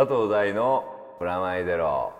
佐藤大のプラマイゼロ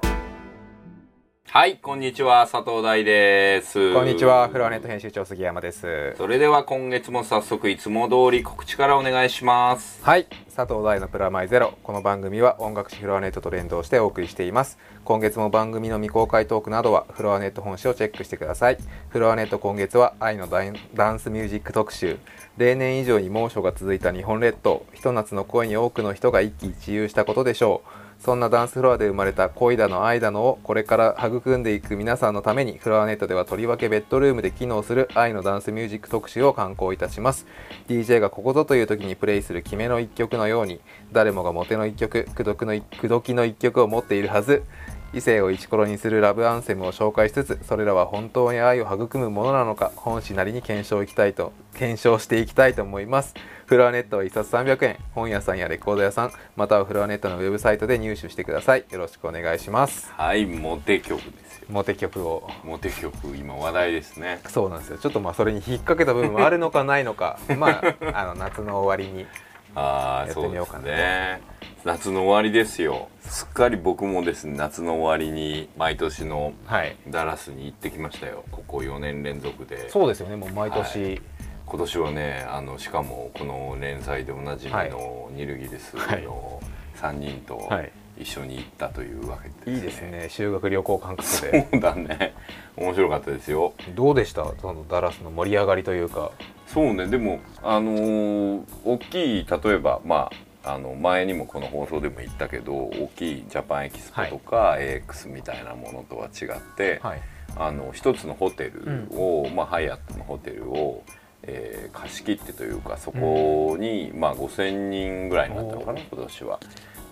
はい、こんにちは、佐藤大です。こんにちは、フロアネット編集長杉山です。それでは今月も早速いつも通り告知からお願いします。はい、佐藤大のプラマイゼロ。この番組は音楽誌フロアネットと連動してお送りしています。今月も番組の未公開トークなどはフロアネット本誌をチェックしてください。フロアネット今月は愛のダンスミュージック特集。例年以上に猛暑が続いた日本列島。ひと夏の恋に多くの人が一喜一憂したことでしょう。そんなダンスフロアで生まれた恋だの愛だのをこれから育んでいく皆さんのためにフロアネットではとりわけベッドルームで機能する愛のダンスミュージック特集を刊行いたします DJ がここぞという時にプレイする決めの一曲のように誰もがモテの一曲口説くの口説きの一曲を持っているはず異性をイチコロにするラブアンセムを紹介しつつそれらは本当に愛を育むものなのか本誌なりに検証いきたいと検証していきたいと思います。フロアネットは1冊300円本屋さんやレコード屋さんまたはフロアネットのウェブサイトで入手してください。よろしくお願いします。はい、モテ曲ですよ。モテ曲を。モテ曲、今話題ですね。そうなんですよ。ちょっとまあそれに引っ掛けた部分もあるのかないのか。まああの夏の終わりにああ、やってみようかなね。夏の終わりですよ。すっかり僕もですね、夏の終わりに毎年のはい。ダラスに行ってきましたよ。ここ4年連続で。そうですよね。もう毎年、今年はねあのしかもこの連載でおなじみのニルギリスの3人とはい。一緒に行ったというわけです、いいですね。修学旅行感覚で。そうだね。面白かったですよ。どうでした？そのダラスの盛り上がりというかそうねでもあのー大きい例えばまああの前にもこの放送でも言ったけど大きいジャパンエキスポとか AX みたいなものとは違って、はい。あの一つのホテルを、まあ、ハイアットのホテルを、えー貸し切ってというかそこに、まあ、5,000人ぐらいになったのかな今年は。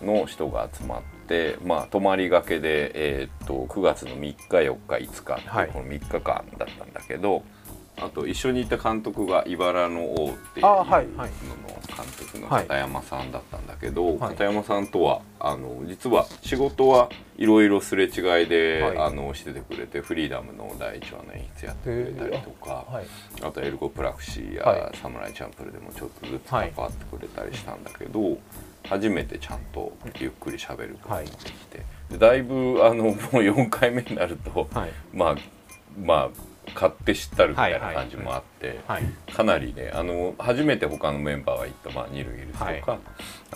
の人が集まって、まあ、泊まりがけで、えーっと9月の3日4日5日っていうはい。この3日間だったんだけど、あと一緒にいた監督が「茨の王」っていうあのの監督のはい片山さんだったんだけど、はい片山さんとはあの実は仕事はいろいろすれ違いで、はい。あのしててくれてフリーダムの第1話の演出やってくれたりとか、はい。あとエルゴプラクシーや、はい。サムライチャンプルでもちょっとずつ関わってくれたりしたんだけど、初めてちゃんとゆっくり喋ることができて、でだいぶあのもう4回目になると、はい。まあまあ買って知ったるみたいな感じもあって、はい。かなりねあの初めて他のメンバーが行った、まあ、ニルギルスとか、はい。あ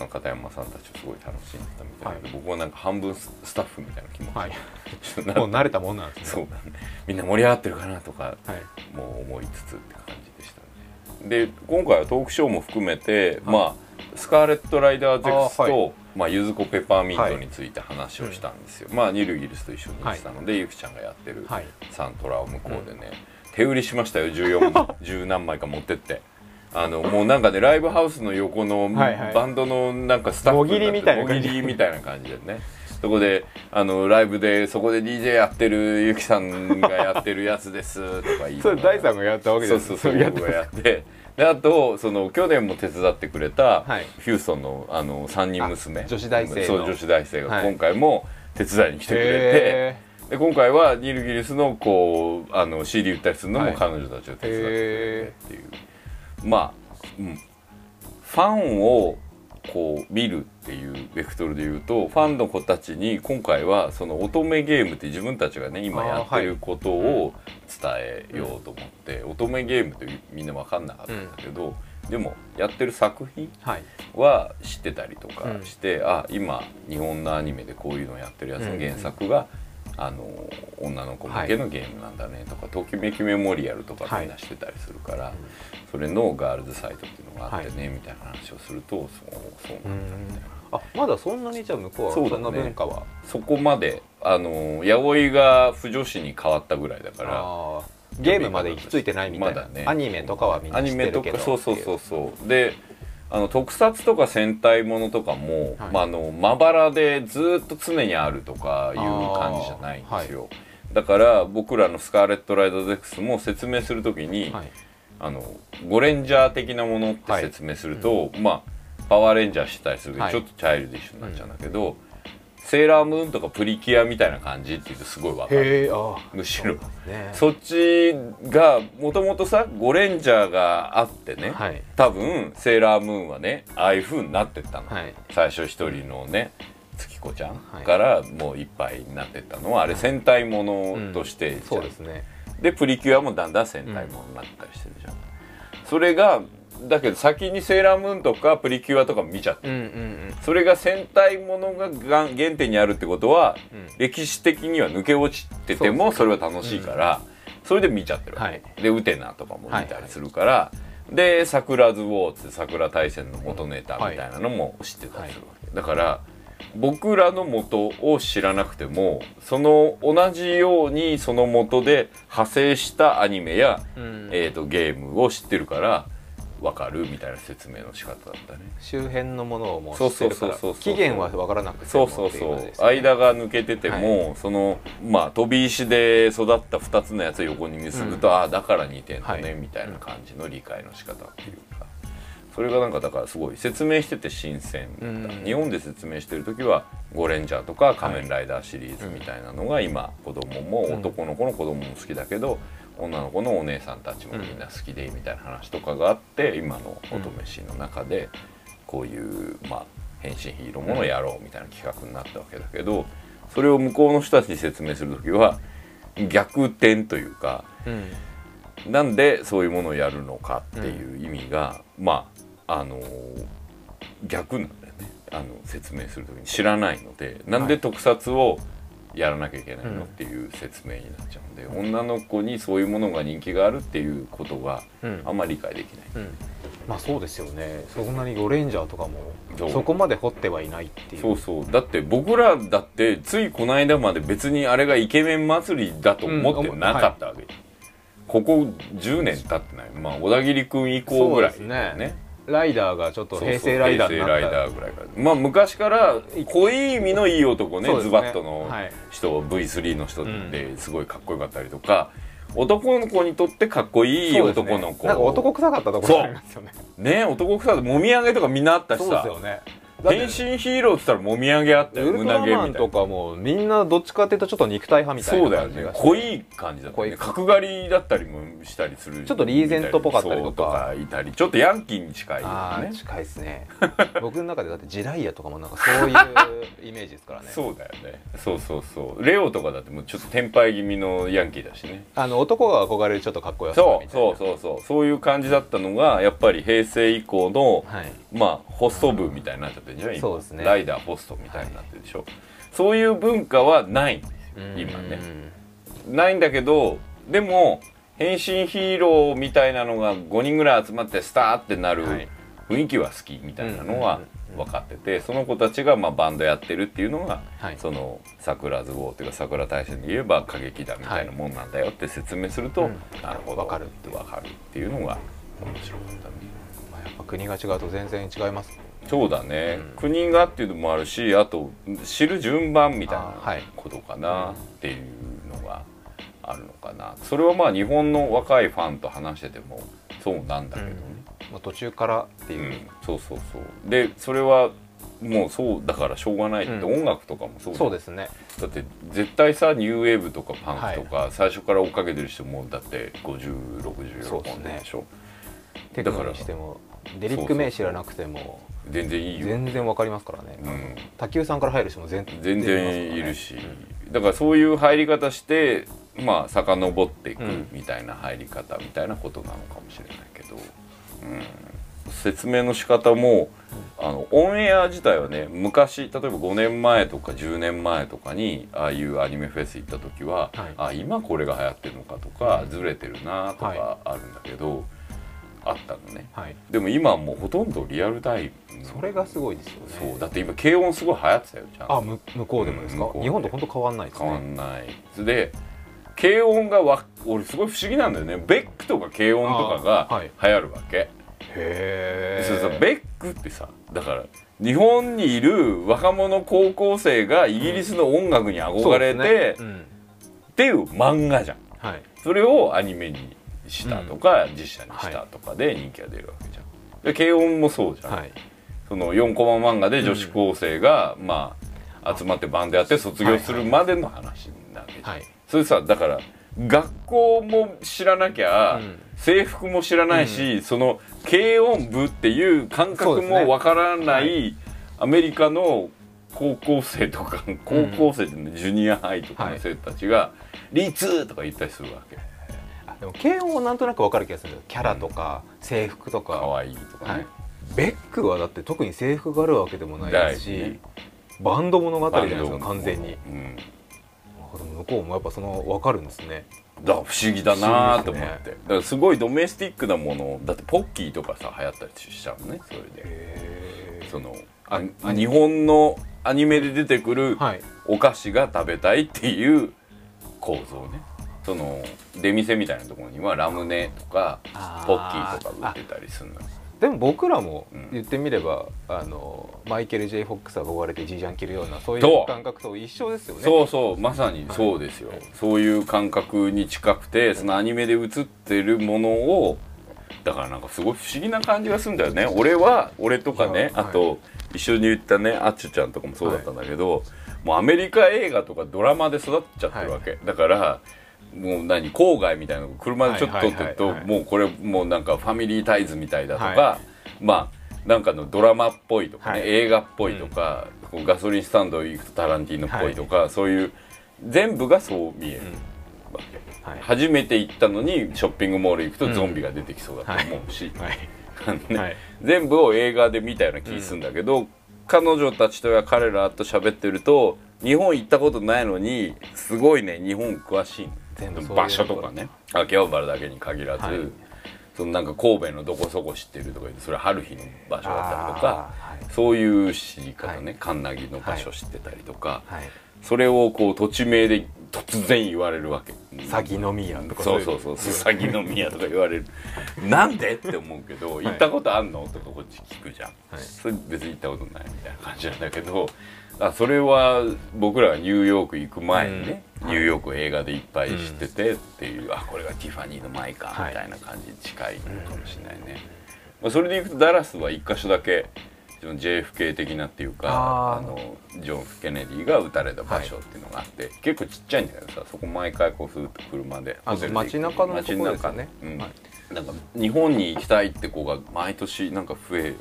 の片山さんたちをすごい楽しんでたみたいで、はい。僕はなんか半分ススタッフみたいな気持ち、はい。もう慣れたもんなんですね。そう。だねみんな盛り上がってるかなとかはい。もう思いつつって感じでしたね。で今回はトークショーも含めて、まあスカーレット・ライダーゼクスと、まあ、ゆずこペパーミントについて話をしたんですよ、まあニルギリスと一緒に行ってたので、ゆきちゃんがやってるはい。サントラを向こうでね、手売りしましたよ。14枚十何枚か持ってって。あのもうなんかねライブハウスの横のはいはい。バンドのなんかスタッフもぎりみたいなぎりみたいな感じでね。そこであのライブでそこで DJ やってるゆきさんがやってるやつですとか言いな それ大さんがやったわけですそうそうそう僕がやってであとその去年も手伝ってくれた、はい。ヒューストンのあの3人娘。あ女子大生の。そう女子大生がはい。今回も手伝いに来てくれて、へで今回はニルギリスのこうあの CD 売ったりするのはい。も彼女たちを手伝ってくれてっていう、まあ、うん、ファンをこう見るっていうベクトルで言うとファンの子たちに今回はその乙女ゲームって自分たちがね今やってることを伝えようと思って、乙女ゲームってみんな分かんなかったんだけど、でもやってる作品はい。は知ってたりとかうん。して、あ今日本のアニメでこういうのやってるやつの原作が、あの女の子向けのゲームなんだねとか「ときめきメモリアル」とかはいみんなしてたりするから、それのガールズサイトっていうのがあってね、みたいな話をするとそうそうなんだみたいな。あまだそんなにじゃあ向こうはそんな文化は？そこまであの八百が不女子に変わったぐらいだからゲームまで行き着いてないみたいな、まだね。アニメとかはみんなア知ってるけど。そうそうそうそう。であの特撮とか戦隊ものとかも、はい。まあ、あのまばらでずっと常にあるとかいう感じじゃないんですよ、だから僕らの「スカーレット・ライダー・ゼックス」も説明するときに、はい。あのゴレンジャー的なものって説明すると、まあパワーレンジャーしてたりするけど、はい。ちょっとチャイルディッシュになっちゃうんだけど、セーラームーンとかプリキュアみたいな感じって言うとすごいわかる。むしろ。ね。そっちがもともとさゴレンジャーがあってね、はい。多分セーラームーンはねああいう風になってったの、はい。最初一人のね月子ちゃんはい。からもういっぱいになってったのはあれ戦隊ものとしてじゃん。そうですね。でプリキュアもだんだん戦隊ものになったりしてるじゃん、それがだけど先にセーラームーンとかプリキュアとか見ちゃってうんうんうん。それが戦隊ものがが原点にあるってことは、うん。歴史的には抜け落ちててもそれは楽しいから、それで見ちゃってるわけ、はい。でウテナとかも見たりするから、で「桜ズウォー」って桜大戦の元ネタみたいなのも知ってたりするわけ、だから僕らの元を知らなくてもその同じようにその元で派生したアニメや、うん。えー、とゲームを知ってるから分かるみたいな説明の仕方だったね。周辺のものをもう知ってるからそうそうそうそう期限は分からなくてもそうそうそう。間が抜けてても、そのまあ飛び石で育った2つのやつを横に結ぶと、ああだから似てんのね、はい。みたいな感じの理解の仕方っていうか。それがなんかだからすごい説明してて新鮮だった、うん。日本で説明してる時は「ゴレンジャー」とか「仮面ライダー」シリーズみたいなのが今子供もうん。男の子の子供も好きだけど、女の子のお姉さんたちもみんな好きでみたいな話とかがあって今の「乙女シーン」の中でこういうまあ変身ヒーローものをやろうみたいな企画になったわけだけどそれを向こうの人たちに説明する時は逆転というかうん。なんでそういうものをやるのかっていう意味が、まああの逆なんだよね。あの説明する時に知らないのでなんで特撮をやらなきゃいけないのっていう説明になっちゃうんで、女の子にそういうものが人気があるっていうことがうん。あんまり理解できない。うん。まあそうですよね。そんなにゴレンジャーとかもそこまで掘ってはいないっていう。そうそう。だって僕らだってついこの間まで別にあれがイケメン祭りだと思ってなかったわけ、ここ10年経ってない。まあ小田切君以降ぐらいそうだよですライダーがちょっと平成ライダーになった。平成ライダーぐらいから。まあ昔から濃い意味のいい男ね。そうですね。ズバッとのはい。人、V3 の人ですごいかっこよかったりとか、男の子にとってかっこいいそうですね男の子。なんか男臭かったところありますよねね男臭さもみあげとかみんなあったしそうですさよね変身ヒーローって言ったらもみあげあったよウルトラ胸毛みたいな。マンとかもみんなどっちかっていうとちょっと肉体派みたいそうだよな感じがして。ね濃い感じだったね。濃い角刈りだったりもしたりするちょっとリーゼントっぽかったりとか。そういたり。ちょっとヤンキーに近いよね。ああ近いですね。僕の中でだってジライアとかもなんかそういうイメージですからね。そうだよね。そうそうそう。レオとかだってもうちょっと天敗気味のヤンキーだしね。あの男が憧れるちょっとかっこよさそうそうそうそう。そういう感じだったのがやっぱり平成以降のはいまあホスト部みたいになっちゃってるじゃん今そうですね。ライダーホストみたいになってるでしょ、そういう文化はない今ね。ないんだけどでも変身ヒーローみたいなのが5人ぐらい集まってスターってなるはい。雰囲気は好きみたいなのは分かっててその子たちがまあバンドやってるっていうのがはい。その桜ズウォーっていうか桜大戦で言えば歌劇団みたいなもんなんだよって説明するとうん。なるほど。わかるって分かるっていうのが面白かったね。まあやっぱ国が違うと全然違います。そうだね、うん。国がっていうのもあるしあと知る順番みたいなことかなっていうのがあるのかな。それはまあ日本の若いファンと話しててもそうなんだけどね、まあ途中からってう。ん。いうそうそうそう。でそれはもうそうだからしょうがない。って、うん。音楽とかもそうだそうですね。だって絶対さニューウェーブとかパンクとか、最初から追っかけてる人もだって5060そうでしょ。テクノにしてもデリック名知らなくても。全然いいよ。全然わかりますからね、うん。卓球さんから入る人も全全然いるし、だからそういう入り方してまあ遡っていくうんみたいな入り方みたいなことなのかもしれないけど、うん、説明の仕方もあのオンエア自体はね昔例えば5年前とか10年前とかにああいうアニメフェス行った時は、はい。あ今これが流行ってるのかとか、うん。ずれてるなとはかあるんだけど、あったのね。はい。でも今はもうほとんどリアルタイム。それがすごいですよね。そう。だって今軽音すごい流行ってたよちゃんと。あむ向こうでもですか、うん日本と本当変わんないですね。変わんない。で軽音がわ俺すごい不思議なんだよね。ベックとか軽音とかが流行るわけ、へでそれさベックってさだから日本にいる若者高校生がイギリスの音楽に憧れて、うん。っていう漫画じゃん。はい。それをアニメにしたとか、実写にしたとかで人気が出るわけじゃん。で軽音もそうじゃん、はい。その4コマ漫画で女子高生が、まあ集まってバンドやって卒業するまでの話なわけじゃん、はいそれさだから学校も知らなきゃ、うん。制服も知らないし、その軽音部っていう感覚もわからない、アメリカの高校生とか高校生ってねジュニアハイとかの生徒たちが「リーツー!」とか言ったりするわけ。あでも軽音はなんとなくわかる気がするキャラとか制服とか、可愛いとかね、はい。ベックはだって特に制服があるわけでもないですし、ね。バンド物語じゃないですか完全に。うん。あでも向こうもやっぱその分かるんですね。だ不思議だなと思って、ね。だからすごいドメスティックなものだってポッキーとかさ流行ったりしちゃうのねそれで。へそのあ日本のアニメで出てくるはい。お菓子が食べたいっていう構造ねその出店みたいなところにはラムネとかポッキーとか売ってたりするのよ。でも僕らもうん。言ってみれば、あのマイケル・ J・ フォックス憧れてジージャン着るようなそういそう。う感覚と一緒ですよね。そうそうまさにそうですよ、そういう感覚に近くてそのアニメで映ってるものをだからなんかすごい不思議な感じがするんだよね。俺は俺とかねはい。あと一緒に言ったねあっちゅちゃんとかもそうだったんだけど、もうアメリカ映画とかドラマで育っちゃってるわけ、だからもう何郊外みたいなの車でちょっと撮ってると、もうこれもうなんかファミリータイズみたいだとか、はまあなんかのドラマっぽいとかね、はい。映画っぽいとか、こうガソリンスタンド行くとタランティーノっぽいとか、そういう全部がそう見える。はい。初めて行ったのにショッピングモール行くとゾンビが出てきそうだと思うし、全部を映画で見たような気するんだけど、彼女たちとや彼らと喋ってると日本行ったことないのにすごいね日本詳しい全部そういう場所とかね。秋葉原だけに限らず、はい。そのなんか神戸のどこそこ知ってるとか言ってそれ春日の場所だったりとかはい。そういう知り方ね、はい。カンナギの場所知ってたりとか、はい。それをこう土地名で突然言われるわけ。鷺宮とかそうそうそう鷺宮とか言われる。なんで？って思うけど行ったことあんの？とかこっち聞くじゃん、はい。それ別に行ったことないみたいな感じなんだけどあそれは僕らがニューヨーク行く前にね、うん。ニューヨークを映画でいっぱい知っててっていう、あこれがティファニーの前かはいみたいな感じに近いのかもしれないね、まあ、それで行くとダラスは一箇所だけ JFK 的なっていうかあのジョン・ F・ ケネディが撃たれた場所っていうのがあって、結構ちっちゃいんだけどさそこ毎回こうふーっと車であホテルで街中のところですよね。うん。はい。なんか日本に行きたいって子が毎年なんか増えて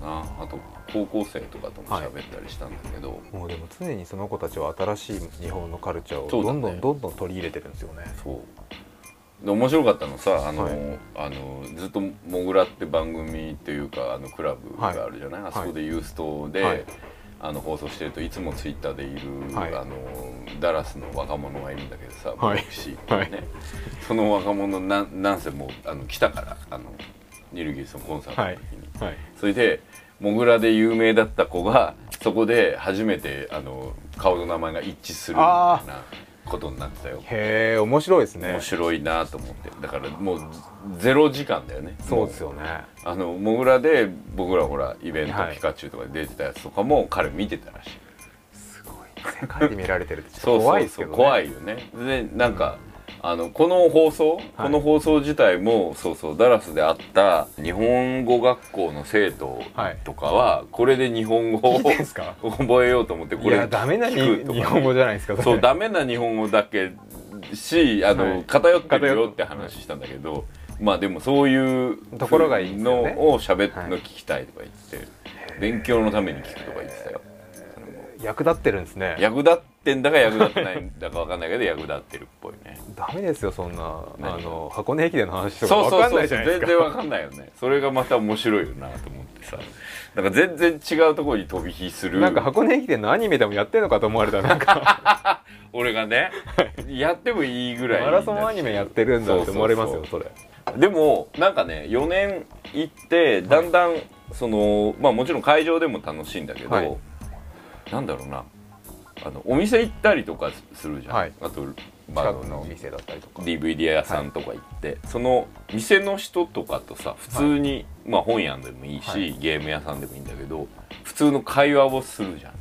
たなあと高校生とかとも喋ったりしたんだけど、もうでも常にその子たちは新しい日本のカルチャーをどんどんどんどん取り入れてるんですよね。そう。で面白かったのさあの、はい。あのずっと「モグラ」って番組っていうかあのクラブがあるじゃない、あそこでユーストで、はい。あの放送してるといつもツイッターでいる、はい。あのダラスの若者がいるんだけどさ、はい。ボクシーってね、その若者なんなんせもうあの来たからあのニルギリスのコンサートの時に、はい。それでモグラで有名だった子がそこで初めてあの顔の名前が一致するみたいなことになってたよ。へえ面白いですね。面白いなと思って。だからもうゼロ時間だよね。そうですよね。あのモグラで僕らほらイベント、はい。ピカチュウとかで出てたやつとかも彼見てたらしい。すごい。世界で見られてるってちょそうっと怖そそういうですけどね。怖いよね。でなんか、あのこの放送、この放送自体もそうそうダラスであった日本語学校の生徒とかは、これで日本語を覚えようと思ってこれダメな日本語じゃないですかそうれダメな日本語だけしあの、はい。偏ってるよって話したんだけど、まあでもそういうところがいいのを喋はいるの聞きたいとか言って、勉強のために聞くとか言ってたよ。役立ってるんですね。役立ってんだか役立ってないんだかわかんないけど役立ってるっぽいね。ダメですよそんな何あの箱根駅伝の話とかわかんないじゃないですか。然わかんないよね。それがまた面白いよなと思ってさ。なんか全然違うところに飛び火する。なんか箱根駅伝のアニメでもやってるのかと思われたらなんか。俺がねやってもいいぐらいマラソンアニメやってるんだって思われますよそれ。でもなんかね4年行ってだんだんそのまあもちろん会場でも楽しいんだけど、はい。なんだろうなあのお店行ったりとかするじゃん、はい。あとまあのお店だったりとか。DVD 屋さんとか行って、その店の人とかとさ普通に、まあ本屋でもいいし、はい。ゲーム屋さんでもいいんだけど普通の会話をするじゃん。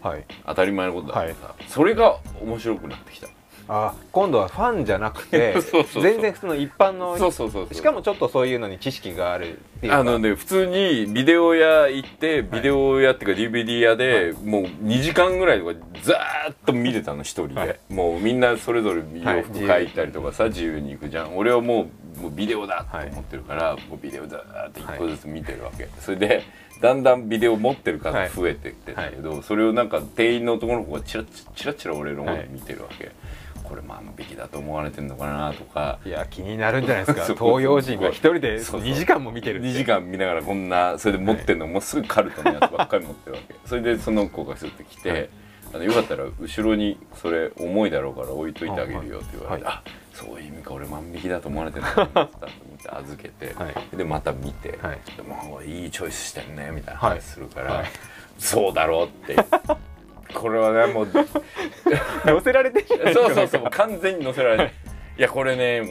はい。当たり前のことだけどさ、それが面白くなってきたあ今度はファンじゃなくて 全然普通の一般のそうそうそうそう。しかもちょっとそういうのに知識があるっていうか。あのね普通にビデオ屋行ってビデオ屋っていうか DVD 屋で、もう2時間ぐらいとかずーっと見てたの一人で、はい。もうみんなそれぞれ洋服買い。たりとかさ自由に行くじゃん。俺はもうもうビデオだと思ってるから、もうビデオだって一個ずつ見てるわけ、それでだんだんビデオ持ってる数増えてってんだけど、それをなんか店員の男の子がチラチチラチラ俺の方に見てるわけ、これ万引きだと思われてんのかなとか。いや気になるんじゃないですか。そう東洋人が一人でそうそう。2時間も見てるって。2時間見ながらこんなそれで持ってるのもうすぐカルトのやつばっかり持ってるわけ。それでその子がスッて来て、はい。あのよかったら後ろにそれ重いだろうから置いといてあげるよって言われて、はい。あそういう意味か俺万引きだと思われてるのかなって預けて、はい。でまた見て、はい。でもういいチョイスしてんねみたいな話するから、はい。そうだろうってこれはねもう 載せられてるそうそうそう完全に載せられてい。やこれね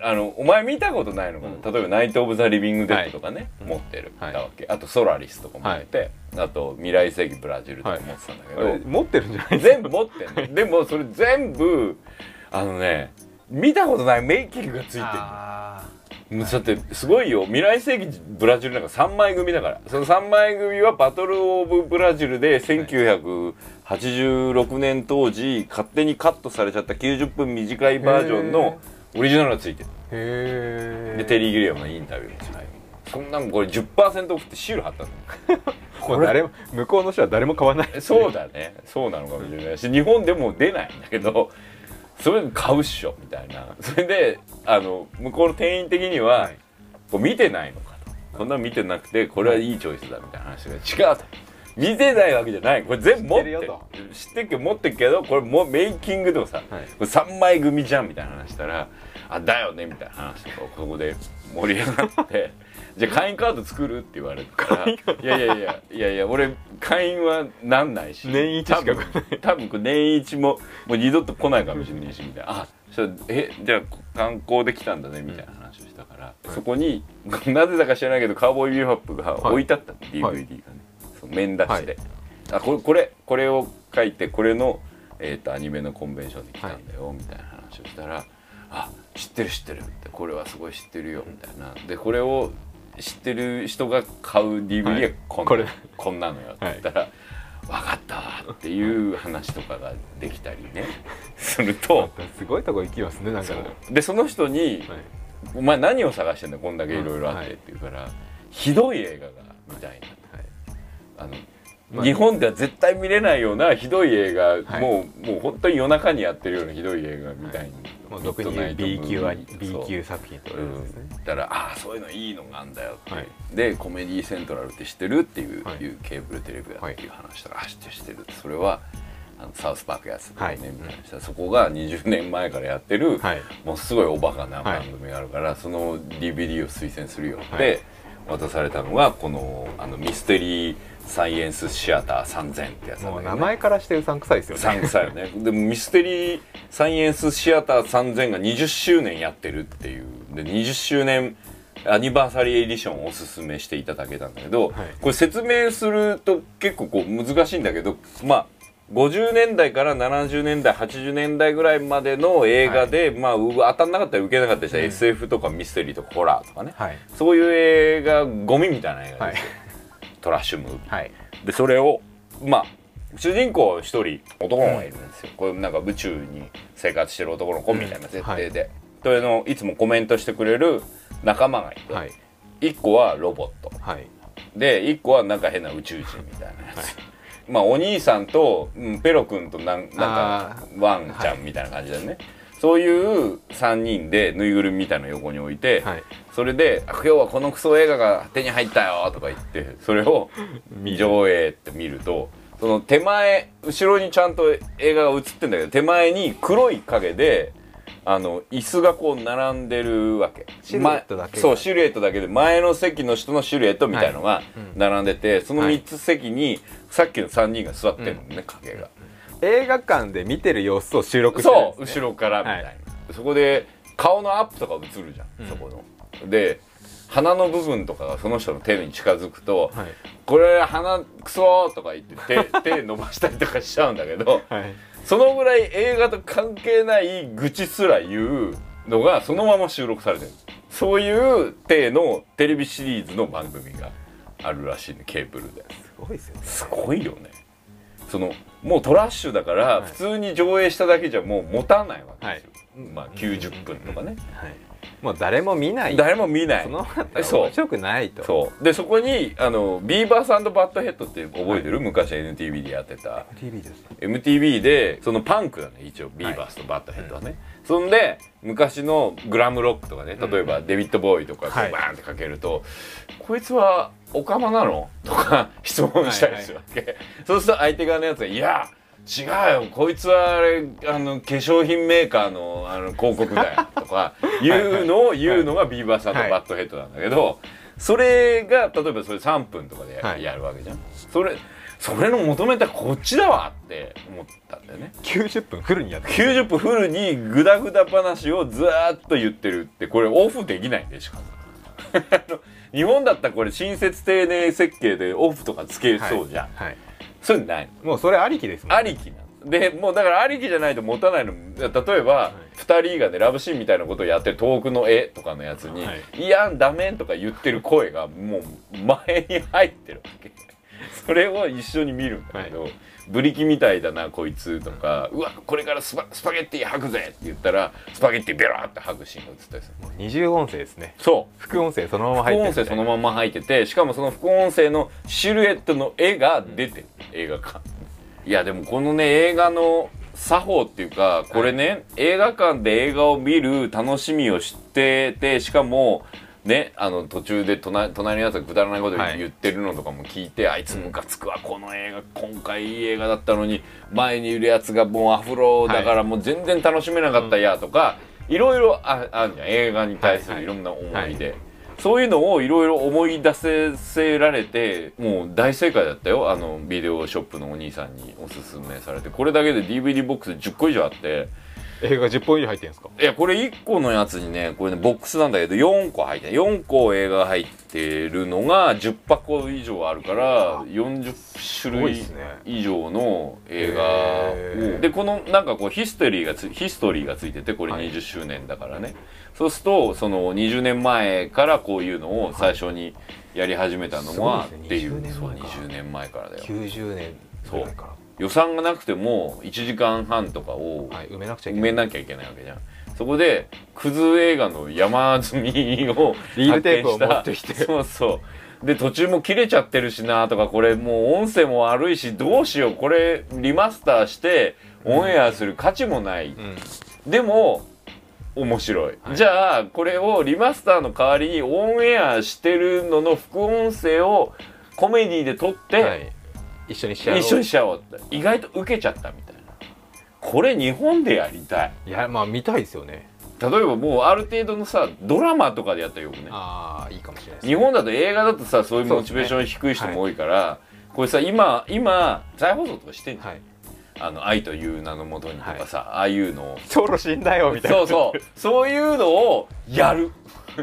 あのお前見たことないのかな、例えば「ナイト・オブ・ザ・リビング・デッド」とかね、持ってる、はい。あと「ソラリス」とか持ってて、あと「未来世紀ブラジル」とか持ってたんだけど、持ってるんじゃない全部持ってんの。でもそれ全部あのね見たことないメイキングがついてるだってすごいよ。未来世紀ブラジルなんか3枚組だから。その3枚組はバトル・オブ・ブラジルで1986年当時勝手にカットされちゃった90分短いバージョンのオリジナルがついてる。ーへえでテリー・ギリアムのインタビューも最後そんなもんこれ10%オフってシール貼ったの。もう誰も向こうの人は誰も買わない。えそうだね。そうなのかもしれないし日本でも出ないんだけどそれ買うっしょみたいな。それであの向こうの店員的には、はい。こう見てないのかと。こんなの見てなくてこれはいいチョイスだみたいな話が違う。と見てないわけじゃない。これ全部持って知ってるよ知ってる。けど持ってるけどこれもうメイキングでもさ、はい。これ3枚組じゃんみたいな話したらあだよねみたいな話とかをここで盛り上がってじゃあ会員カード作るって言われるから。いやいやいやいやいや俺会員はなんないし。年一しか来ない。多分年一ももう二度と来ないかもしれないしみたいな。あそえじゃあ観光で来たんだねみたいな話をしたから、そこに なぜだか知らないけどカウボーイビューハップが置いてあったの、DVD がね、その面出して、あこれこれこれを書いてこれの、えー、とアニメのコンベンションで来たんだよ、みたいな話をしたら「あ知ってる知ってる」って「これはすごい知ってるよ」みたいな。でこれを知ってる人が買う DVD がこん,、これ。こんなのよって言ったら「分かったわ」っていう話とかができたりね。すると。すごいとこ行きますねなんか。でその人にはい「お前何を探してんだこんだけいろいろあって」って言うから、ひどい映画が見たいな。あの、まあ日本では絶対見れないようなひどい映画、はい。もうもう本当に夜中にやってるようなひどい映画みたい。に、もう俗に言う。B 級は B 級作品とう言われるんだからああそういうのいいのがあんだよって、はい。でコメディセントラルって知ってるっていう,、はい。いうケーブルテレビだっていう話したら、あ知ってって。るそれはあのサウスパークやってたよね、はいみたいなしたらそこが20年前からやってる、はい。もうすごいおバカな番組があるから、その DVD を推薦するよって、はい渡されたのがこのあのミステリーサイエンスシアター3000ってやつなんもう名前からしてうさんくさいですよね。うさんくさいよね。でもミステリーサイエンスシアター3000が20周年やってるっていう。で20周年アニバーサリーエディションをおすすめしていただけたんだけど、はい。これ説明すると結構こう難しいんだけどまあ50年代から70年代80年代ぐらいまでの映画で、まあう当たんなかったり受けなかったりしたら、SF とかミステリーとかホラーとかね、はい。そういう映画ゴミみたいな映画はいですよ、トラッシュムービーはい。でそれをまあ主人公一人男の子がいるんですよ、これなんか宇宙に生活してる男の子みたいな設定で、それのいつもコメントしてくれる仲間がいて、はい。一個はロボット。はい。で一個はなんか変な宇宙人みたいなやつ、まあお兄さんと、うん、ペロ君となんなんかあワンちゃんみたいな感じだよね、そういう3人でぬいぐるみみたいなの横に置いて、はい。それであ「今日はこのクソ映画が手に入ったよ」とか言ってそれを上映って見るとその手前後ろにちゃんと映画が映ってんだけど手前に黒い影であの椅子がこう並んでるわけ。シルエットだけ。まそうシルエットだけで前の席の人のシルエットみたいのがうん。並んでて、そのはい3つ席にさっきの3人が座ってるのね、影が。映画館で見てる様子を収録してるんそうです、ね、後ろからみたいな、はい。そこで顔のアップとか映るじゃん、うん。そこの。で鼻の部分とかがその人の手に近づくと「はい。これ鼻クソ!」とか言って手 手伸ばしたりとかしちゃうんだけどはい。そのぐらい映画と関係ない愚痴すら言うのがそのまま収録されてる。そういう体のテレビシリーズの番組があるらしいねケーブルで。すごいですよね。すごいよね。そのもうトラッシュだからはい。普通に上映しただけじゃもう持たないわけですよ、はいまあ90分とかね、はい。もう誰も見ない。誰も見ない。その面白くないと。そう。でそこにあのビーバスバットヘッドって覚えてる、昔 NTV でやってた。TV です。ね MTV でそのパンクだね一応ビーバスとバットヘッドはね、そんで昔のグラムロックとかね例えばデビッド・ボウイとかバーンってかけると「こいつはオカマなの?」とか質問したりするわけ、そうすると相手側のやつが「いや違うよ。こいつはあれあの化粧品メーカーのあの広告だよ」とか いうのを言うのがビーバスバットヘッドなんだけど、それが例えばそれ3分とかでや,、はい。るわけじゃん。それそれの求めたこっちだわって思ったんだよね。90分フルにやってる。90分フルにグダグダ話をずーっと言ってるってこれオフできないんでしかも。日本だったらこれ親切丁寧設計でオフとかつけそうじゃん、はい、はいそういうの？ないもうそれありきですもんありきなのでもうだからありきじゃないと持たないの。例えば、2人がねラブシーンみたいなことをやってる遠くの絵とかのやつに「、はい。やダメ」とか言ってる声がもう前に入ってるわけ。それを一緒に見るんだけど、ブリキみたいだなこいつとか「うわこれからスパスパゲッティ吐くぜ」って言ったらスパゲッティベラーって吐くシーンが映ったりする。二重音声ですね。そう。副音声そのまま副音入ってる声そのまま入っててしかもその副音声のシルエットの絵が出てる映画館。いやでもこのね映画の作法っていうかこれね、映画館で映画を見る楽しみを知っててしかもねあの途中で隣隣のやつがくだらないことはい。言ってるのとかも聞いて、あいつムカつくわこの映画今回いい映画だったのに前にいるやつがもうアフロだからもう全然楽しめなかったやとか、いろいろああるじゃん。映画に対するいろんな思いで、そういうのをいろいろ思い出せせられてもう大正解だったよ。あのビデオショップのお兄さんにおすすめされて。これだけで DVD ボックス10個以上あって映画10本以上入ってるんですか？いやこれ1個のやつにねこれねボックスなんだけど4個入って4個映画入ってるのが10箱以上あるから40種類以上の映画でこのなんかこうヒストリーがつヒストリーがついててこれはい。20周年だからね、そうするとその20年前からこういうのを最初にやり始めたのは、っていう20年そう前か。20年前からだよ。90年ぐらいか予算がなくても1時間半とかをはい埋めなくちゃいけない。埋めなきゃいけないわけじゃん。そこでクズ映画の山積みをリールテープを持ってきて。そうそう。で途中も切れちゃってるしなとかこれもう音声も悪いしどうしよう。これリマスターしてオンエアする価値もない、うん。でも面白い、はい。じゃあこれをリマスターの代わりにオンエアしてるのの副音声をコメディで撮って、はい一緒にしちゃおう。一緒にしちゃおうって。意外と受けちゃったみたいな。これ日本でやりたい。いやまあ見たいですよね。例えばもうある程度のさドラマとかでやったらよくね。ああいいかもしれないです日本だと映画だとさそういうモチベーション低い人も多いから、これさ今今再放送とかしてんじゃん、はい。あの愛という名のもとにとかさ、ああいうのを。ソロ死んだよみたいなそうそう。そういうのをやる。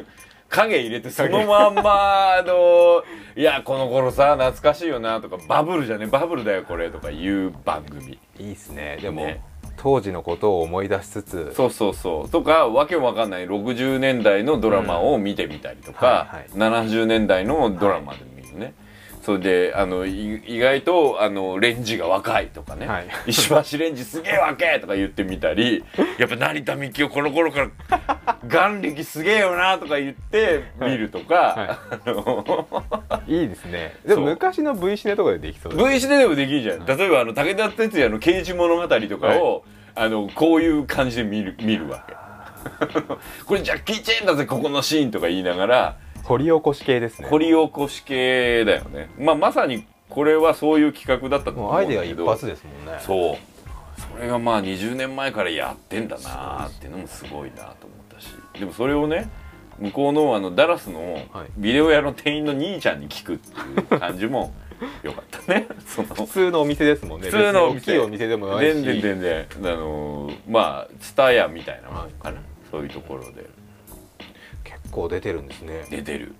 影入れてそのまんまあのいやこの頃さ懐かしいよなとかバブルじゃねバブルだよこれとかいう番組。いいですね。でもね。当時のことを思い出しつつ。そうそうそう。とかわけもわかんない60年代のドラマを見てみたりとか、うんはい70年代のドラマで見るね、それであのい意外とあのレンジが若いとかね、はい。石橋レンジすげえ若えとか言ってみたり やっぱ成田美紀夫この頃から眼力すげえよなとか言って見るとか、あの いいですね。でも昔の V シネとかでできそうです V シネでもできるじゃん、例えばあの武田鉄矢の刑事物語とかを、あのこういう感じで見る見るわけ。これジャッキー・チェーンだぜここのシーンとか言いながら掘り起こし系ですね。掘り起こし系だよね、まあ、まさにこれはそういう企画だったと思もうアイデア一発ですもんね。そう。それがまあ20年前からやってんだなっていうのもすごいなと思ったし。でもそれをね向こうのあのダラスのはい。ビデオ屋の店員の兄ちゃんに聞くっていう感じも よかったね。その。普通のお店ですもんね。普通の大きいお店でもないし。全然全然。あのーまあツタヤみたいなもんかな、そういうところで。結構出てるんですね。出てる。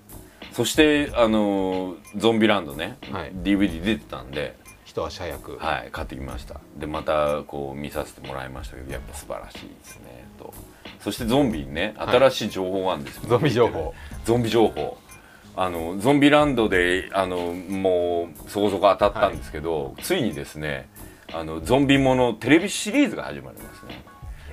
そしてあのーゾンビランドね、はい。DVD 出てたんで。一足早く。はい買ってきました。でまたこう見させてもらいましたけどやっぱ素晴らしいですねと。そしてゾンビにねはい。新しい情報があるんですよ、ゾンビ情報。ゾンビ情報。あのゾンビランドであのもうそこそこ当たったんですけど、ついにですねあのゾンビものテレビシリーズが始まりますね。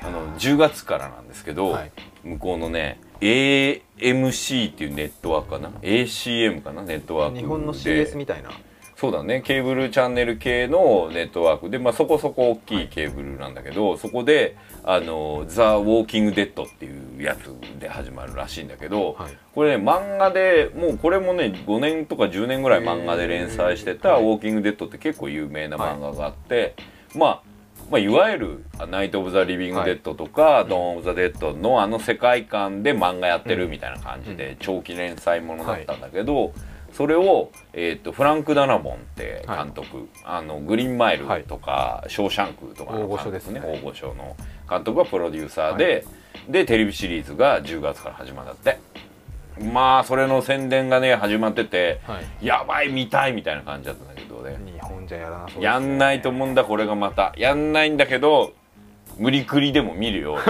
あの10月からなんですけど、はい。向こうのね AMC っていうネットワークかな？ACM かな？ネットワークで。日本の CS みたいな。そうだね。ケーブルチャンネル系のネットワーク。で、まあ、そこそこ大きいケーブルなんだけど、そこであの「ザ・ウォーキング・デッド」っていうやつで始まるらしいんだけど、はい。これね漫画でもうこれもね5年とか10年ぐらい漫画で連載してた「へーウォーキング・デッド」って結構有名な漫画があって、まあまあ、いわゆる「ナイト・オブ・ザ・リビング・デッド」とか「ドーン・オブ・ザ・デッド」のあの世界観で漫画やってるみたいな感じで長期連載ものだったんだけど、それを、えー、とフランク・ダラボンって監督、あのグリーンマイルとか、ショーシャンクとかの大御所ですね。大御所の監督がプロデューサーで、でテレビシリーズが10月から始まるんだってまあそれの宣伝がね始まってて、はい。やばい見たいみたいな感じだったんだけどね。日本じゃやらなそうね。やんないと思うんだこれがまた。やんないんだけど無理くりでも見るよ。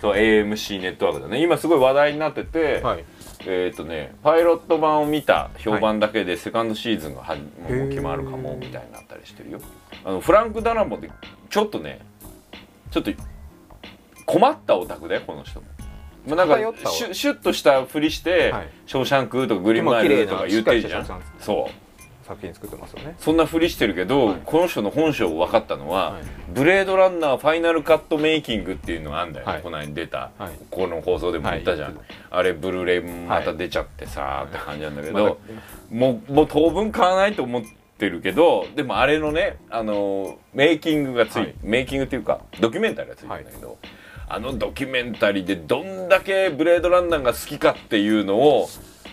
そう AMC ネットワークだね。今すごい話題になってて、はい。えっ、とねパイロット版を見た評判だけでセカンドシーズンがはもう決まるかもみたいになったりしてるよ。あのフランク・ダナボンってちょっとねちょっと困ったオタクだよこの人も。まあ、なんかシュシュッとしたふりして、はい。ショーシャンクとかグリーンマイルとか言ってるじゃん。そう。作品作ってますよね。そんなふりしてるけど、はい。この人の本性分かったのは、はい。ブレードランナーファイナルカットメイキングっていうのがあんだよ、はい。この間に出た、はい。この放送でも言ったじゃん、はい。あれブルーレイまた出ちゃってさーって感じなんだけど、もうもう当分買わないと思ってるけどでもあれのねあのメイキングがついメイキングっていうかドキュメンタリーがついてるんだけど、あのドキュメンタリーでどんだけブレードランナーが好きかっていうのを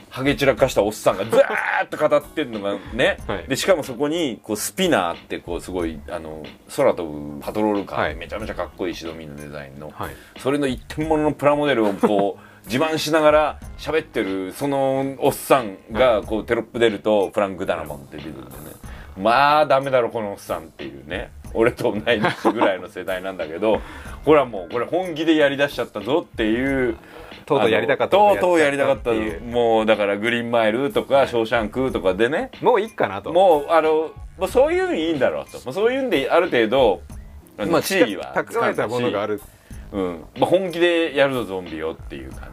ハゲ散らかしたおっさんがずーっと語ってるのがね、はい。でしかもそこにこうスピナーってこうすごいあの空飛ぶパトロールカー、はい。めちゃめちゃかっこいいシドミーのデザインの、はい。それの一点物のプラモデルをこう 自慢しながら喋ってるそのおっさんがこうテロップ出るとフランク・ダナモンって出てくるんでね。まあダメだろこのおっさんっていうね。俺と同い年ぐらいの世代なんだけどほらもうこれ本気でやりだしちゃったぞっていうとうとうやりたかったとう。とうやりたかったもうだからグリーンマイルとか、ショーシャンクとかでねもういいかなと。もうあのもうそういうんいいんだろうと。もうそういうんである程度まあ地位は蓄えたものがある。うん。まあ、本気でやるぞゾンビよっていう感じ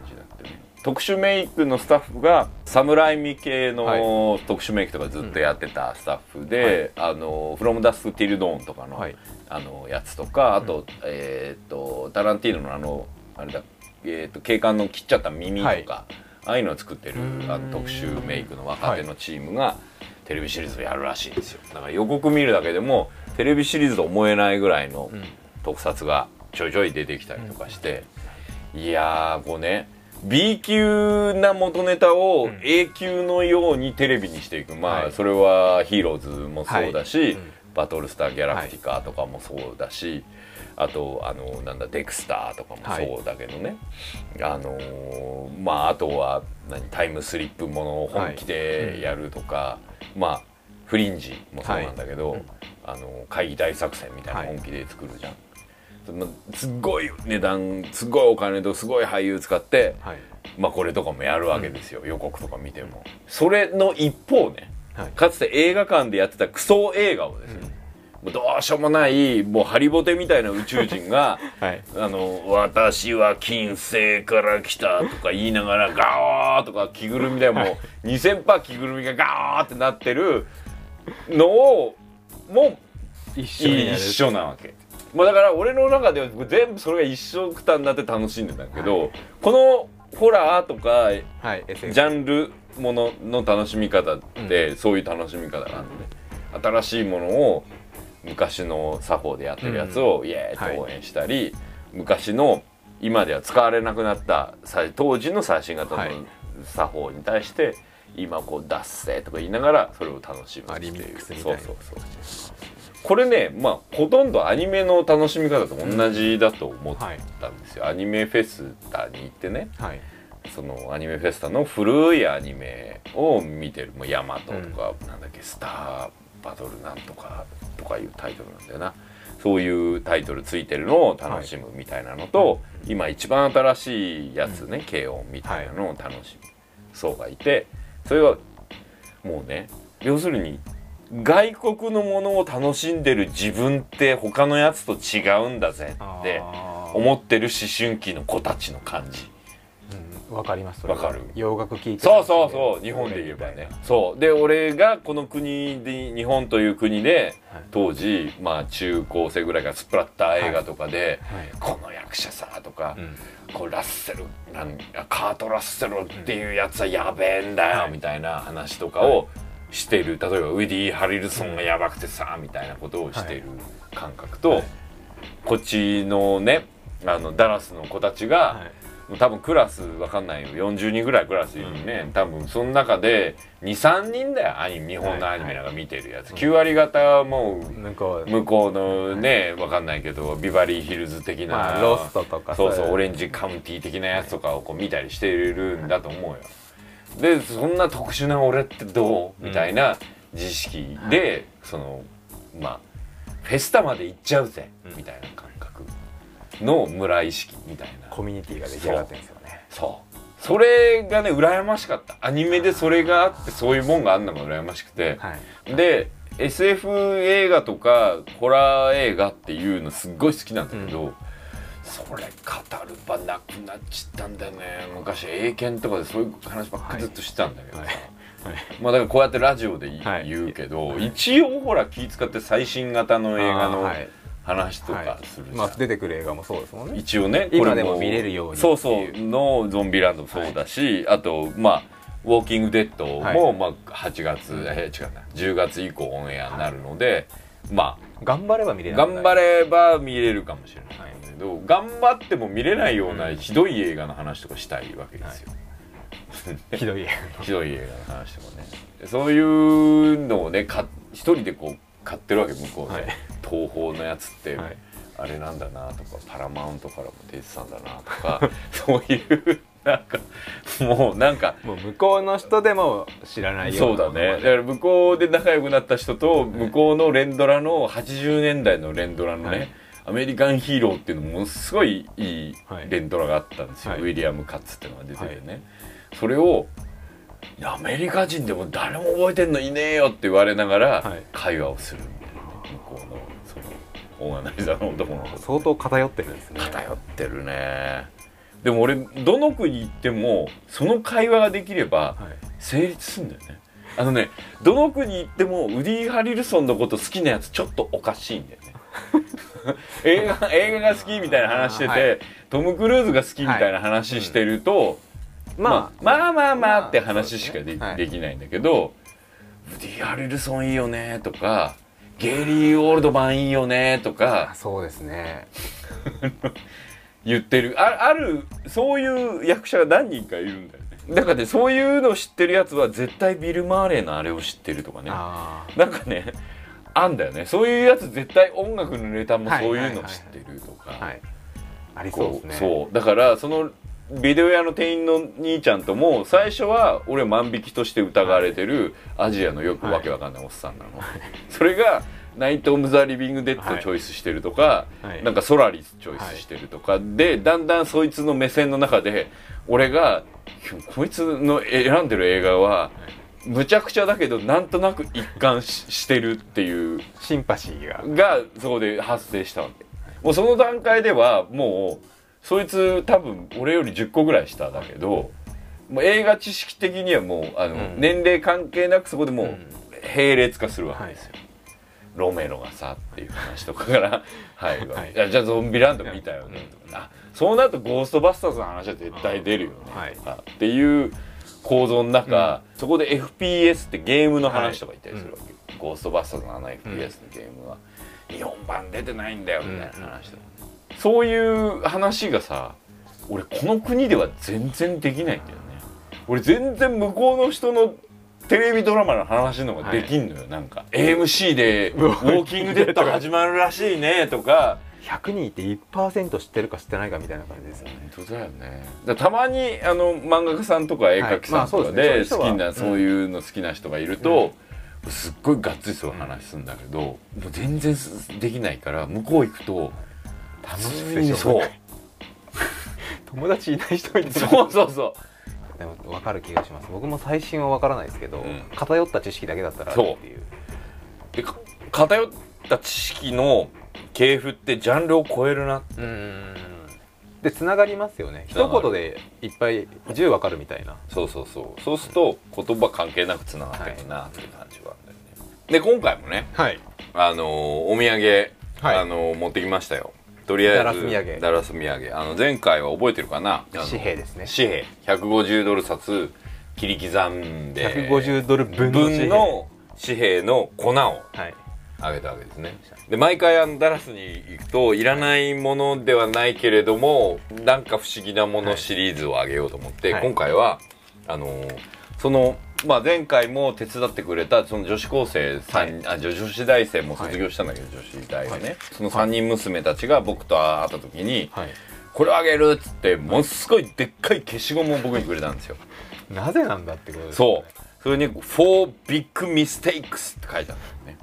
特殊メイクのスタッフが侍味系のは特殊メイクとかずっとやってたスタッフで「あのフロムダスクティルドーンとかの,、はい。あのやつとかあと,、えーっとタランティーノのあのあれだ、えーっと警官の切っちゃった耳とか、はい。ああいうのを作ってるん。あの特殊メイクの若手のチームがテレビシリーズをやるらしいんですよ。だから予告見るだけでもテレビシリーズと思えないぐらいのうん。特撮がちょいちょい出てきたりとかして、いやーこうね B 級な元ネタをうん。A 級のようにテレビにしていく、まはい。あそれはヒーローズもそうだし、バトルスターギャラクティカとかもそうだし、あとあのなんだデクスターとかもそうだけどね、あのーまああとは何タイムスリップものを本気でやるとか、まあフリンジもそうなんだけど、あの会議大作戦みたいなはい。本気で作るじゃん。すっごい値段すごいお金とすごい俳優使って、はい。まあこれとかもやるわけですよ、予告とか見ても。それの一方ね。はい。かつて映画館でやってたクソ映画をですね、もうどうしようもないもうハリボテみたいな宇宙人が はい。あの「私は金星から来た」とか言いながらガーとか着ぐるみでもう2,000パー着ぐるみがガーってなってるのをも一緒にやる。一緒なわけ。まあだから俺の中では全部それが一緒くたになって楽しんでたけど、このホラーとかはいジャンルものの楽しみ方ってそういう楽しみ方があるのね、新しいものを昔の作法でやってるやつをイエーイと応援したり、昔の今では使われなくなったさ当時の最新型のはい。作法に対して今こう「脱せ」とか言いながらそれを楽しむっていうそうそうそうこれねまあほとんどアニメの楽しみ方と同じだと思ったんですよ、アニメフェスタに行ってね。はい。そのアニメフェスタの古いアニメを見てる「もうヤマト」とか、なんだっけ「スターバトルなんとか」とかいうタイトルなんだよな。そういうタイトルついてるのを楽しむみたいなのと、今一番新しいやつね、軽音みたいなのを楽しむ。層がいてそれはもうね要するに外国のものを楽しんでる自分って他のやつと違うんだぜってあ思ってる思春期の子たちの感じ。うん。わかりますわかる。洋楽聴いてそうそうそう日本で言えばね。そう。で俺がこの国で日本という国ではい。当時まあ中高生ぐらいからスプラッター映画とかで、はい。この役者さとか、うん。こうラッセルなんカート・ラッセルっていうやつはやべえんだよ、はい。みたいな話とかをしてる。例えばウィディ・ハリルソンがやばくてさ、みたいなことをしてる感覚と、はい。こっちのねあのダラスの子たちが、はい。多分クラスわかんないよ。40人ぐらいクラスいるね、多分その中で23人だよ。アニメ日本のアニメなんか見てるやつ、9割方はもう向こうのねわかんないけどビバリーヒルズ的な、まあロストとかそうそういオレンジカウンティー的なやつとかをこう見たりしてるんだと思うよでそんな特殊な俺ってどう？みたいな自意識で、そのまあフェスタまで行っちゃうぜ、うん。みたいな感覚の村意識みたいな。コミュニティが出来上がってるんですよね。そう。それがね羨ましかった。アニメでそれがあってそういうもんがあんのが羨ましくて、はい。で SF 映画とかホラー映画っていうのすっごい好きなんだけど、それ語る場なくなっちったんだよね。昔英検とかでそういう話ばっかりずっとしてたんだけどさ、はい。まあだからこうやってラジオで言,、うけど、はい。一応ほら気使って最新型の映画の話とかするじゃん、まあ出てくる映画もそうですもんね。一応ね今でも見れるようにそうそう。のゾンビランドもそうだし、あとまあウォーキングデッドも、はい。まあ8月、え違うな。10月以降オンエアになるので、ま頑張れば見れあない頑張れば見れるかもしれない。けど、頑張っても見れないようなひどい映画の話とかしたいわけですよ、ひどい映 ひどい映画の話とかね。そういうのをねか一人でこう買ってるわけ向こうで、はい。東宝のやつって、画はい。あれなんだなとかパラマウントからも出てたんだなとか そういうなんかもうなんかもう向こうの人でも知らないよそうだね。だから向こうで仲良くなった人と向こうの連ドラの80年代の連ドラのね、はいアメリカンヒーローっていうのものすごいいいはい連ドラがあったんですよ、はい。ウィリアム・カッツっていうのが出ててね、それをアメリカ人でも誰も覚えてんのいねえよって言われながらはい。会話をするみたいなね向こうのそのオーガナイザーの男の子。と相当偏ってるんですね。偏ってるね。でも俺どの国行ってもその会話ができればはい。成立するんだよね。あのねどの国行ってもウディ・ハリルソンのこと好きなやつちょっとおかしいんだよね 映画映画が好きみたいな話してて、はトム・クルーズが好きみたいな話してると、まあ、まあまあまあって話しかで,、まあできないんだけどウディ・ハリルソンいいよねとかゲイリー・オールドマンいいよねとかあそうですね。言ってる。ああるそういう役者が何人かいるんだよね。だからねそういうのを知ってるやつは絶対ビル・マーレーのあれを知ってるとかね。あなんかねあんだよね。そういうやつ絶対音楽のネタもはいそういうの知ってるとか、あはい。ありそうですね。そう。だからそのビデオ屋の店員の兄ちゃんとも最初は俺万引きとして疑われてるアジアのよくわけわかんないおっさんなの、それが「ナイト・オブ・ザ・リビング・デッド」チョイスしてるとか、はい。なんか「ソラリス」チョイスしてるとか、でだんだんそいつの目線の中で俺がこいつの選んでる映画はむちゃくちゃだけどなんとなく一貫ししてるっていう。シンパシーが。がそこで発生したわけ。もうその段階ではもうそいつ多分俺より10個ぐらい下だけどもう映画知識的にはもうあの、うん。年齢関係なくそこでもううん。並列化するわけですよ、ロメロがさっていう話とかから はい。い。やじゃあゾンビランド見たよね。とか、あそうなるとゴーストバスターズの話は絶対出るよね。はい。とかっていう構造の中、そこで FPS ってゲームの話とか言ったりするわけ、ゴーストバスターズのあの FPS のゲームは。日本版出てないんだよみたいな話とか、そういう話がさ俺この国では全然できないんだよね。俺全然向こうの人のテレビドラマの話の方ができんのよ、なんか。AMC で「ウォーキングデッド始まるらしいね」とか100人いて1%知ってるか知ってないかみたいな感じですね。本当だよね。だたまにあの漫画家さんとか絵描きさんとかで好きなそういうの好きな人がいると、すっごいがっつりそう話するんだけど、もう全然すできないから向こう行くと楽しいでしょ。そ う友達いない人みたいなそうそうそう。でも分かる気がします。僕も最新は分からないですけど、うん。偏った知識だけだったらっていう。でか偏った知識の系譜ってジャンルを超えるな。うーん。でつながりますよね。一言でいっぱい10わかるみたいな。そうそうそう。そうすると言葉関係なくつながってるなっていう感じはあるんだよね。で今回もねはい。あのーお土産、はい。あのー持ってきましたよ。とりあえずダラス土産。ダラス土産。あの前回は覚えてるかな？紙幣ですね。紙幣。150ドル札切り刻んで。150ドル分の紙幣の粉をはいあげたわけですね。で毎回あのダラスに行くといらないものではないけれどもなんか不思議なものシリーズをあげようと思って、はい。今回はあのーその、まあ、前回も手伝ってくれたその女子高生3、あ女女子大生も卒業したんだけど、女子大はね、その3人娘たちが僕と会った時に、はい。これをあげるっつってものすごいでっかい消しゴムを僕にくれたんですよ。なぜなんだってことですそう。それに「4 big mistakes」って書いてあるんだよね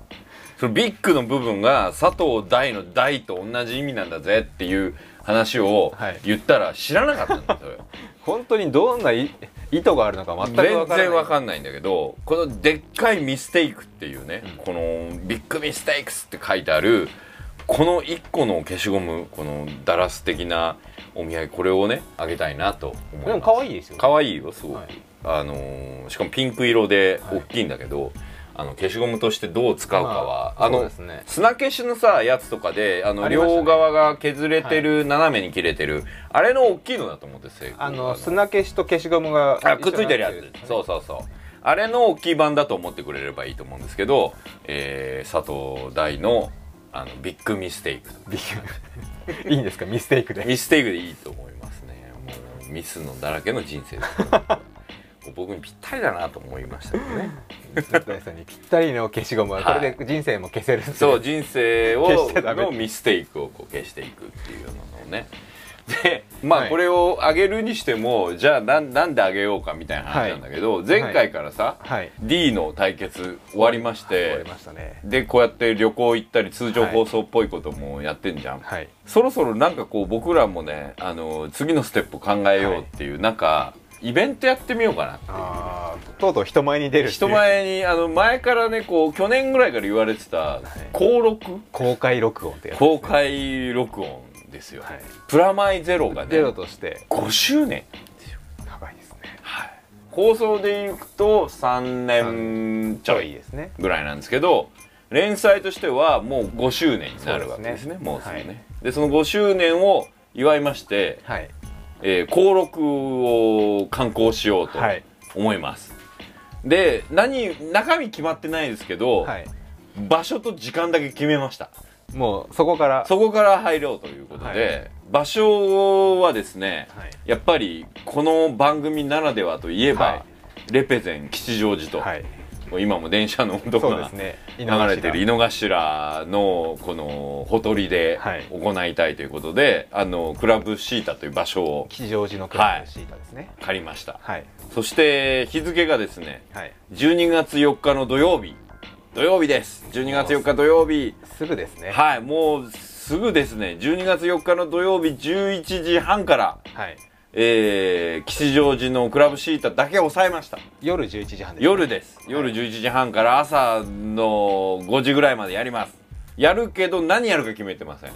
そのビッグの部分が佐藤大の大と同じ意味なんだぜっていう話をはい。言ったら知らなかったんだよ。そ れ本当にどんない意図があるのか全く全わからない。然わかんないんだけどこのでっかいミステイクっていうね、この big mistakes って書いてあるこの1個の消しゴムこのダラス的なお土産これをねあげたいなと思います。でも可愛いですよね。可愛いよすごく、はい。あのーしかもピンク色で大きいんだけど、あの消しゴムとしてどう使うかは、まああのね。砂消しのさやつとかであの両側が削れてる、斜めに切れてるあれの大きいのだと思ってあの砂消しと消しゴムがあくっついてるやつ。一緒になってそうそうそう。あれの大きい版だと思ってくれればいいと思うんですけど、えー佐藤大のあのビッグミステイク。ビッグ。いいんですか？ミステイクで。ミステイクでいいと思いますね。もうミスのだらけの人生です 僕にぴったりだなと思いましたけどね。水谷さんにぴったりの消しゴムはこれで人生も消せるんですそう人生をのミステイクをこう消していくっていうのをね。でまあはい。これをあげるにしてもじゃあなんなんであげようかみたいな話なんだけど、前回からさ、はい。D の対決終わりまし終てわりましたね。でこうやって旅行行ったり通常放送っぽいこともやってんじゃん、はい。そろそろなんかこう僕らもねあの次のステップ考えようっていう、なんかイベントやってみようかなって。とうとう人前に出る人前にあの前からねこう去年ぐらいから言われてた登録？公開録音ってやつ公開録音ですよ、はい。プラマイゼロがねゼロとして。5周年。高いですね。はい。放送でいくと3年ちょいですね。ぐらいなんですけど連載としてはもう5周年になるわけですねね。もうすぐね、はい。でその5周年を祝いまして、はいえー、登録を刊行しようとはい。思います、で何中身決まってないですけど、はい。場所と時間だけ決めました。もうそこからそこから入ろうということで、はい。場所はですね、はい。やっぱりこの番組ならではといえば、はい。レペゼン吉祥寺と、はい今も電車の音がそうですね。流れてる井の頭のこのほとりではい。行いたいということで、あのクラブシータという場所を吉祥寺のクラブシータですね。借りました、はい。そして日付がですねはい。12月4日の土曜日。土曜日です。12月4日土曜日。すぐですね。はい。もうすぐですね。12月4日の土曜日11時半から、はいえー、吉祥寺のクラブシータだけ抑えました。夜11時半です。夜です。夜11時半から朝の5時ぐらいまでやります。やるけど何やるか決めてません。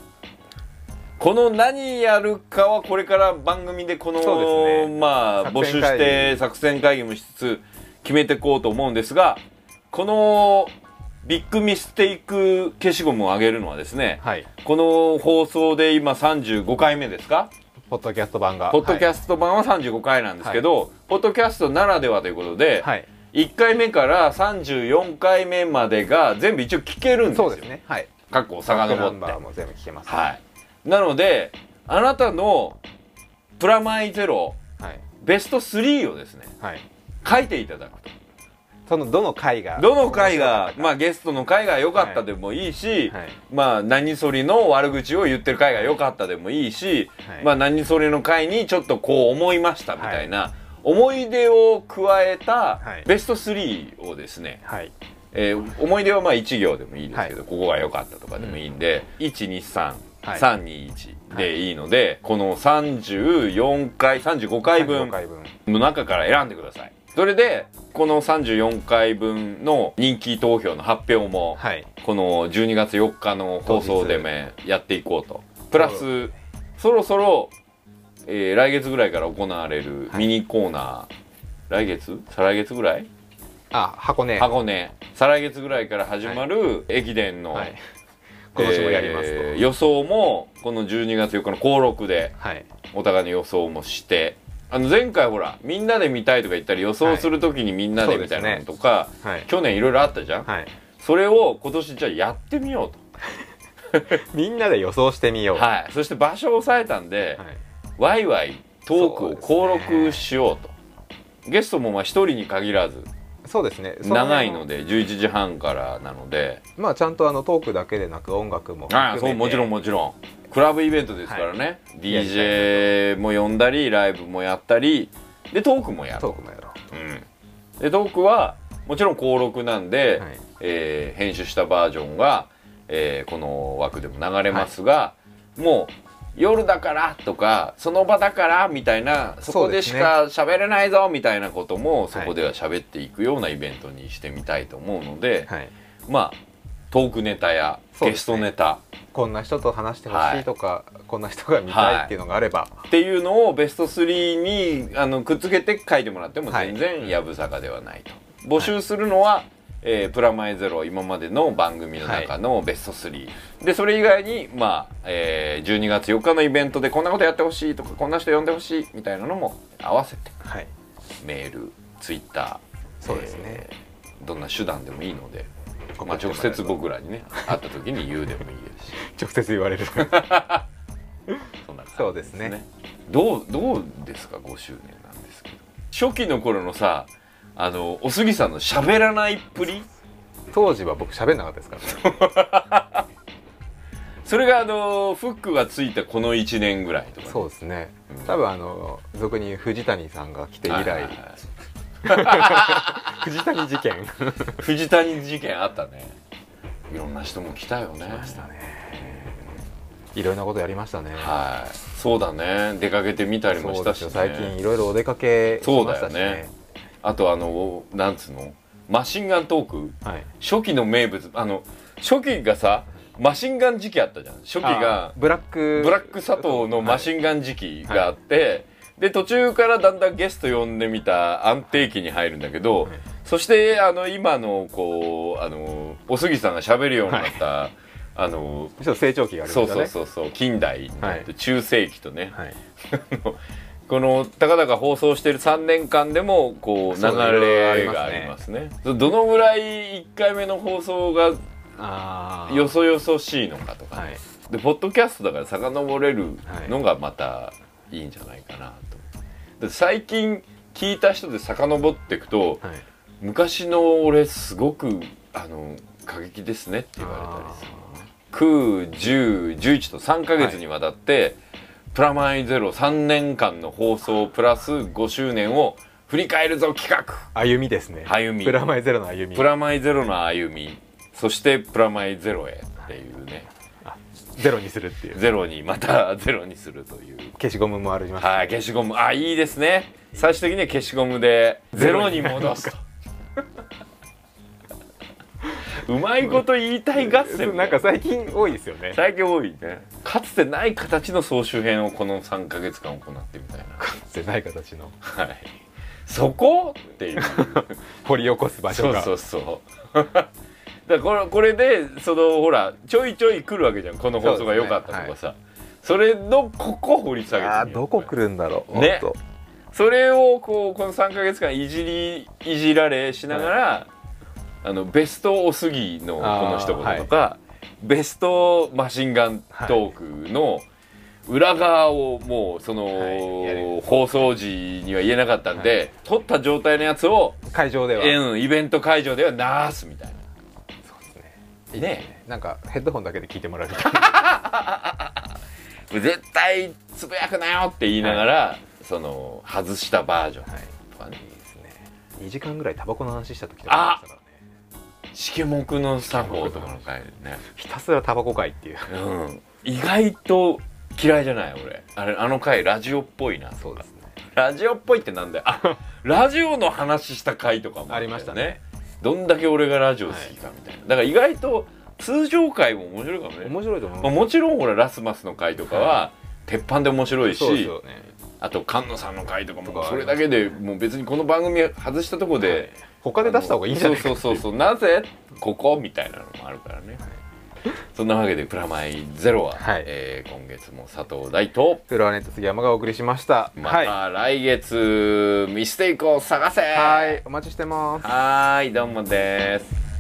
この何やるかはこれから番組でこのね。まあ募集して作戦会議もしつつ決めていこうと思うんですがこのビッグミステイク消しゴムを上げるのはですね、はい。この放送で今35回目ですか？ポッドキャスト版が。ポッドキャススト版は35回なんですけど、ポッドキャストならではということで、はい。1回目から34回目までが全部一応聞けるんですよ。そうですね。はい。過去を遡って。ンバーも全部聞けます。はい。なのであなたのプラマイゼロはい。ベスト3をですねはい。書いていただくとそのどの回がどの回がまああゲストの回が良かったでもいいし、はい。まあ何そりの悪口を言ってる回が良かったでもいいし、はい。まあ何そりの回にちょっとこう思いましたみたいな、思い出を加えたはい。ベスト3をですね、はい。えー思い出はまあ1行でもいいですけど、はここが良かったとかでもいいんで、123、はい。321でいいので、この34回35回分35回分。の中から選んでくださいそれでこの34回分の人気投票の発表も、はい。この12月4日の放送でもやっていこうと。プラスそろそろえー来月ぐらいから行われるミニコーナー、来月？再来月ぐらい？あ箱根。箱根。再来月ぐらいから始まる駅伝の、はい。今年もやりますと、えー予想もこの12月4日の登録ではい。お互いの予想もしてあの前回ほらみんなで見たいとか言ったり予想するときにみんなでみたいなのとか、はい。去年いろいろあったじゃん、はい。それを今年じゃあやってみよう みんなで予想してみよう。と、はい、そして場所を抑えたんで、はい。ワイワイトークを登ね録しようと、ゲストもまあ1人に限らずそうですね。長いので11時半からなので。まあちゃんとあのトークだけでなく音楽もあそうもちろんもちろんクラブイベントですからね、やりたい DJ も呼んだりライブもやったり。でトークもやる。トークもやろう。ん、でトークはもちろん登録なんで、うはい。えー編集したバージョンが、えーこの枠でも流れますが、もう夜だからとかその場だからみたいなそこでしか喋れないぞみたいなこともそこでは喋っていくようなイベントにしてみたいと思うので、はい。まあトークネタやゲストネタこんな人と話してほしいとか、こんな人が見たいっていうのがあれば、っていうのをベスト3にあのくっつけて書いてもらってもはい。全然やぶさかではないと、募集するのは、えープラマイゼロ今までの番組の中のベスト3、でそれ以外にまあ、えー12月4日のイベントでこんなことやってほしいとかこんな人呼んでほしいみたいなのも合わせて。はい。メールツイッターそうですね、えーどんな手段でもいいので、まあ、直接僕らにね会った時に言うでもいいですし。直接言われる。そんな感じそうですね。どうどうですか5周年なんですけど。初期の頃のさあのお杉さんの喋らないっぷり？当時は僕喋んなかったですからね。それがあのフックがついたこの1年ぐらいとかね、そうですね。うん。多分あの俗に藤谷さんが来て以来、藤谷事件。藤谷事件あったね。いろんな人も来たよね。来ましたね。いろんなことやりましたね。はい。そうだね。出かけてみたりもしたし、ね、最近いろいろお出かけしそうだましたしよね。あとあのなんつうの？マシンガントーク。はい。初期の名物。あの初期がさマシンガン時期あったじゃん。初期があブラック。ブラック佐藤のマシンガン時期があって、で途中からだんだんゲスト呼んでみた安定期に入るんだけど、はい。そしてあの今のこうあのお杉さんが喋るようになった、あのちょっと成長期がありまそうしたねそうそうそう近代になって、はい。中世紀とね、はい。このたかだか放送してる3年間でもこう流れがありますね。どどのぐらい1回目の放送がよそよそしいのかとかね、はいでポッドキャストだから遡れるのがまたいいんじゃないかなと、で最近聞いた人で遡っていくとはい。昔の俺すごくあの過激ですねって言われたりする。のね91011と3ヶ月にわたって、プラマイゼロ3年間の放送プラス5周年を振り返るぞ企画。歩みですね。歩み。プラマイゼロの歩み。プラマイゼロの歩み。そしてプラマイゼロへっていうねゼロにするっていう。ゼロにまたゼロにするという。消しゴムもあります。はい消しゴム。あいいですね。最終的には消しゴムでゼロに戻すと。うまいこと言いたい合戦なんか最近多いですよね。最近多いね。かつてない形の総集編をこの3か月間行ってみたいな。じゃない形の。はい。そこ？っていう。掘り起こす場所が。そうそうそうだからこれこれでそのほらちょいちょい来るわけじゃん。この放送が良かったとかさ。そ,、れのここ掘り下げてあーどこ来るんだろうね。それをこうこの3か月間いじりいじられしながら、あのベストおすぎのこの一言とか、ベストマシンガントークの裏側をもうその、はい。放送時には言えなかったんで、撮った状態のやつを、会場では。うん、イベント会場では流すみたいな。いいねなんかヘッドホンだけで聞いてもらうみたいな。絶対つぶやくなよって言いながら、その外したバージョンはいとかね、いい。ですね2時間ぐらいタバコの話した時とかありましたからね。しけもくの作法とかの回でね。ひたすらタバコ会っていう。うん、意外と嫌いじゃない俺。あれあの回ラジオっぽいな。そうですね。ラジオっぽいってなんだよ。あラジオの話した回とかもありましたねどんだけ俺がラジオ好きかみたいな、だから意外と通常回も面白いかもね、面白いと思う。まあ、もちろんほらラスマスの回とかは鉄板で面白いし、そうですよね。あと菅野さんの回とかもそれだけでもう別にこの番組外したとこで、他で出した方がいいんじゃないかそうそうそうそうなぜここみたいなのもあるからね、そんなわけで「プラマイゼロは」はい。えー今月も佐藤大とフロアネット杉山がお送りしました。まはい、た来月、ミステイクを探せ。はい、お待ちしてます。はーいどうもです